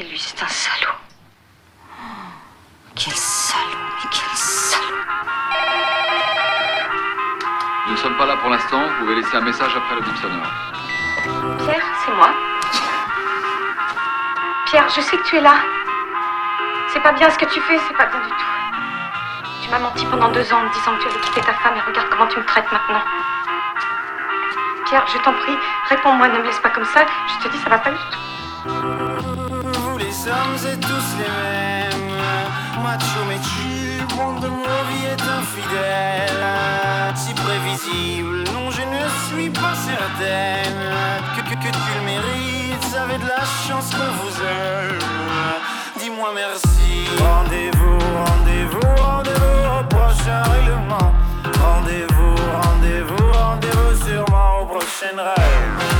Et lui, c'est un salaud. Quel salaud, mais quel salaud. Nous ne sommes pas là pour l'instant. Vous pouvez laisser un message après le bip sonore. Pierre, c'est moi. Pierre, je sais que tu es là. C'est pas bien ce que tu fais, c'est pas bien du tout. Tu m'as menti pendant deux ans en me disant que tu allais quitter ta femme et regarde comment tu me traites maintenant. Pierre, je t'en prie, réponds-moi, ne me laisse pas comme ça. Je te dis, ça va pas du tout. Hommes êtes tous les mêmes Macho mais tu, monde de vie est infidèle. Si prévisible, non je ne suis pas certaine Que, que, tu le mérites, avez de la chance qu'on vous aime. Dis-moi merci. Rendez-vous, rendez-vous, rendez-vous au prochain règlement. Rendez-vous, rendez-vous, rendez-vous sûrement au prochain rêve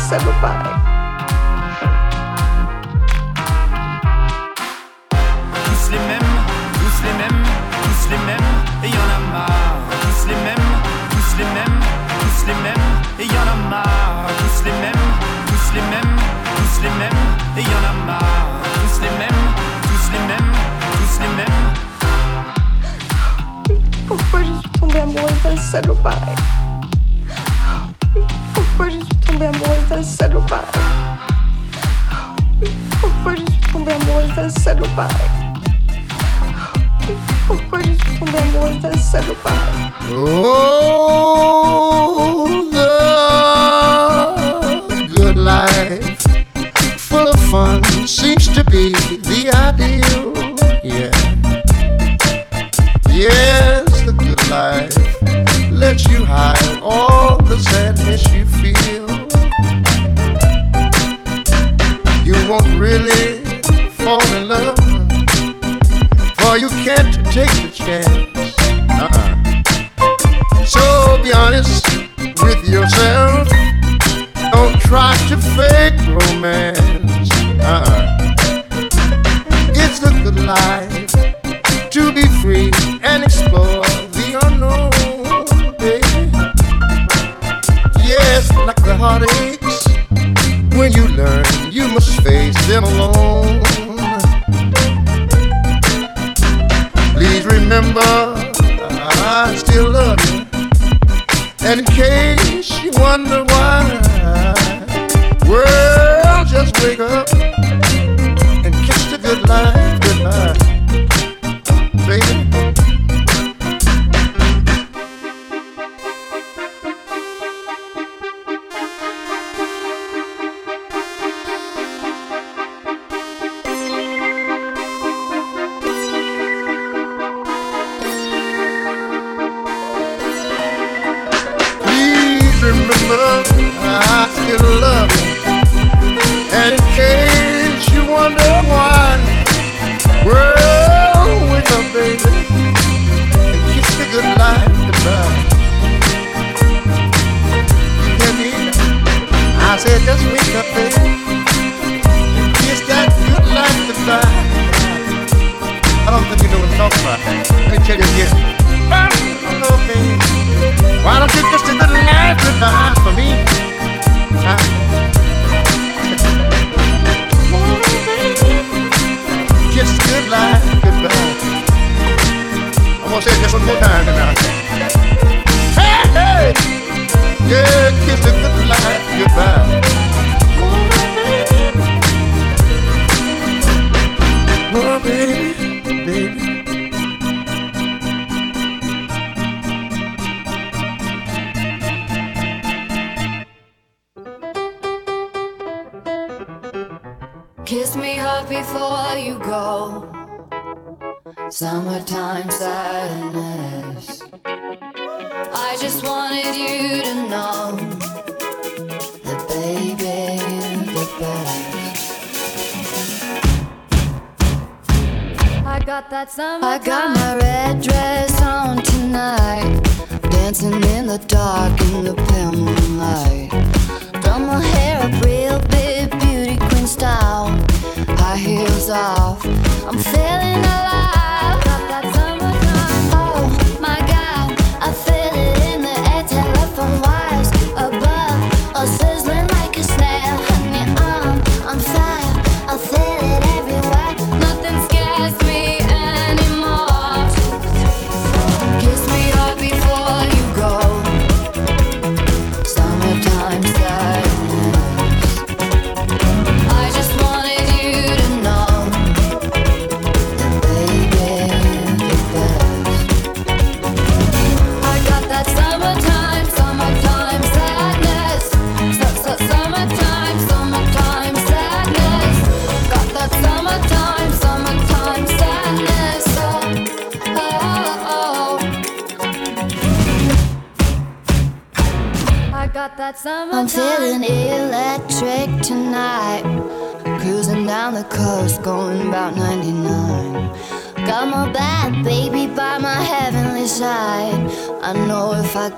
Tous les mêmes, tous les mêmes, tous les mêmes, et y en a marre. Tous les mêmes, tous les mêmes, tous les mêmes, et y en a marre. Tous les mêmes, tous les mêmes, tous les mêmes, et y en a marre. Tous les mêmes, tous les mêmes, tous les mêmes. Pourquoi je suis tombée amoureuse d'un salaud pareil tombée amoureuse d'un salaud pareil Pourquoi je suis tombée amoureuse d'un salaud pareil Oh, the good life, full of fun, seems to be the ideal. Yeah. Yes, the good life lets you hide all the sadness you feel. You won't really for you can't take the chance. Uh-uh. So be honest with yourself. Don't try to fake romance. Uh-uh. It's the good life to be free and explore the unknown, baby. Yes, like the heartaches. When you learn, you must face them alone. Remember, I still love you. And in case you wonder dancing in the dark in the pale moonlight. Done my hair up real big, beauty queen style. High heels off, I'm feeling alive.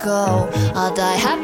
go. I'll die happy.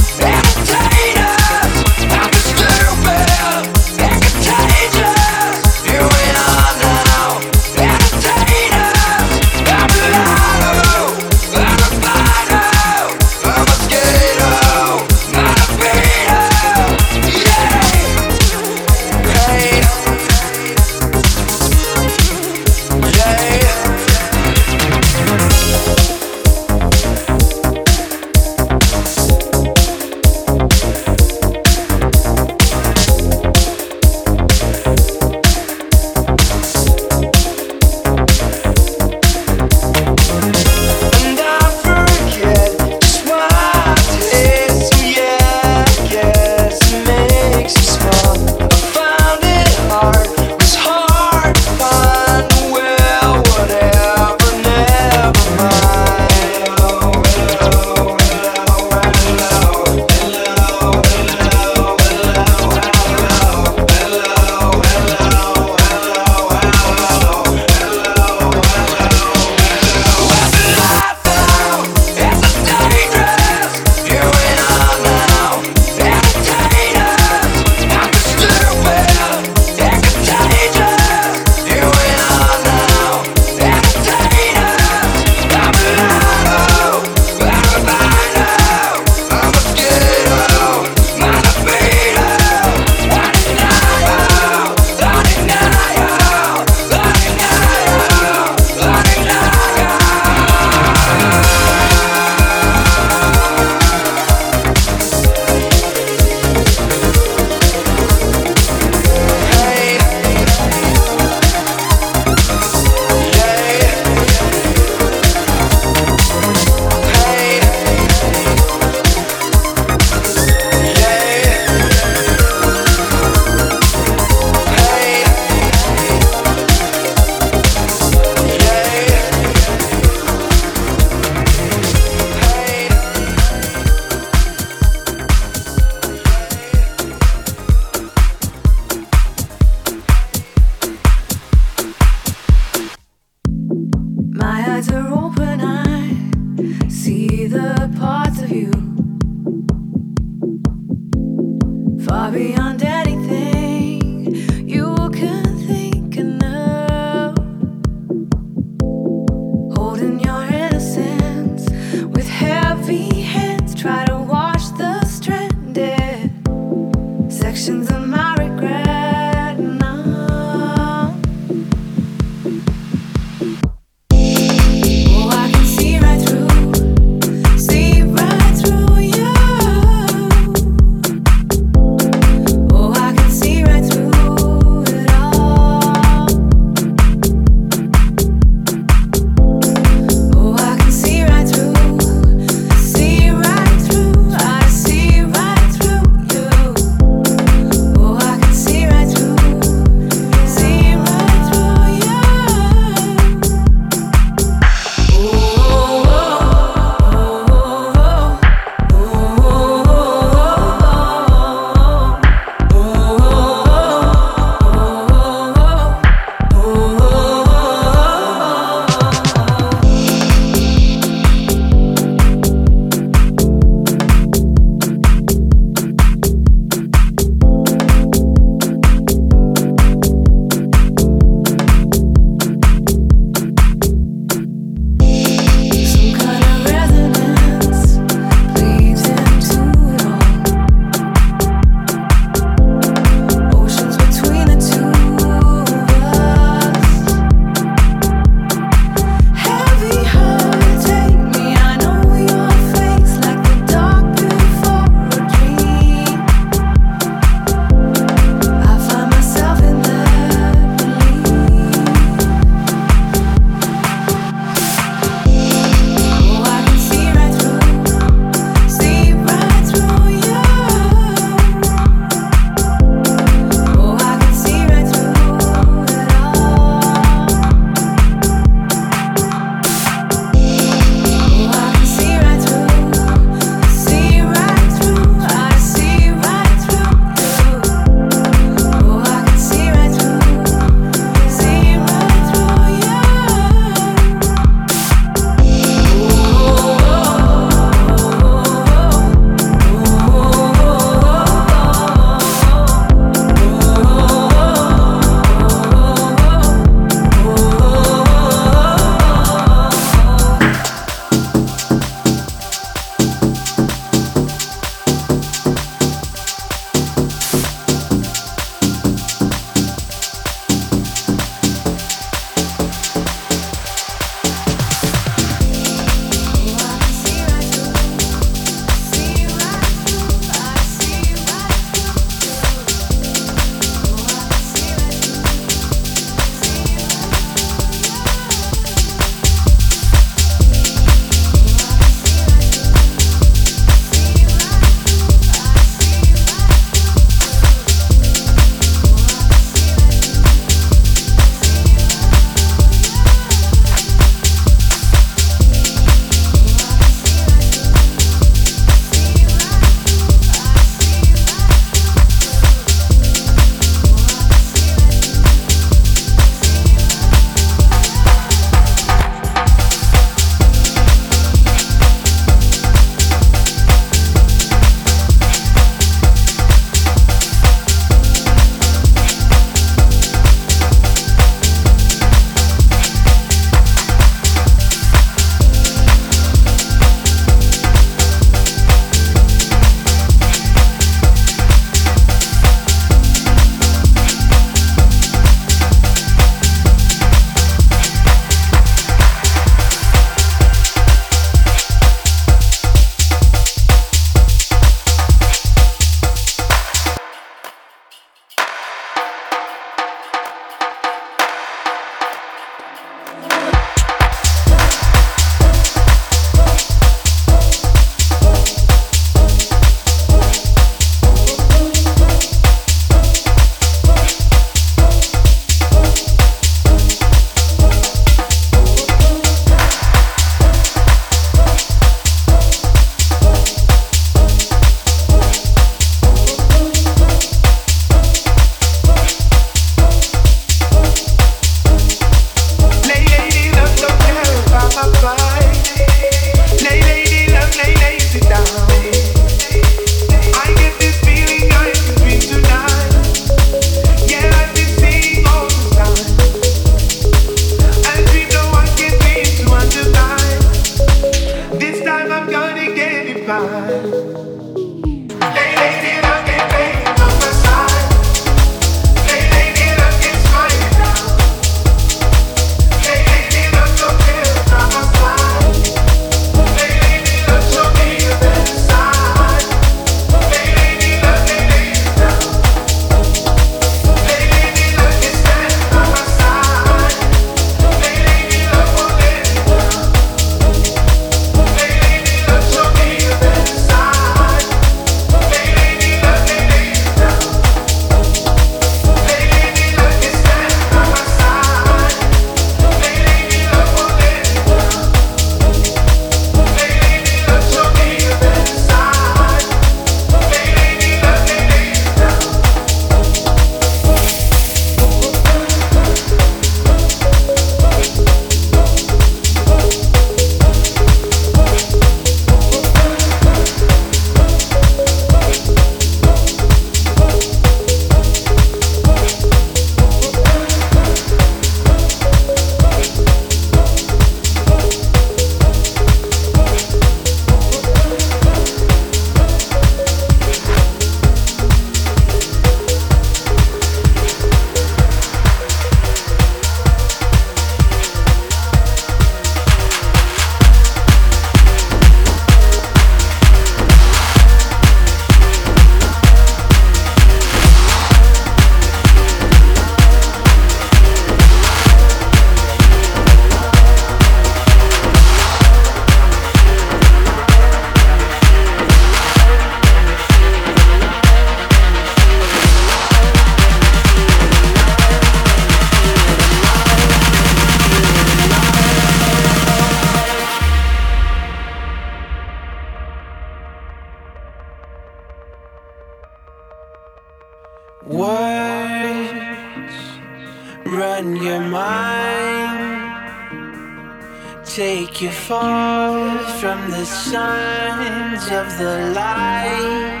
Take you far from the signs of the light.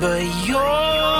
But your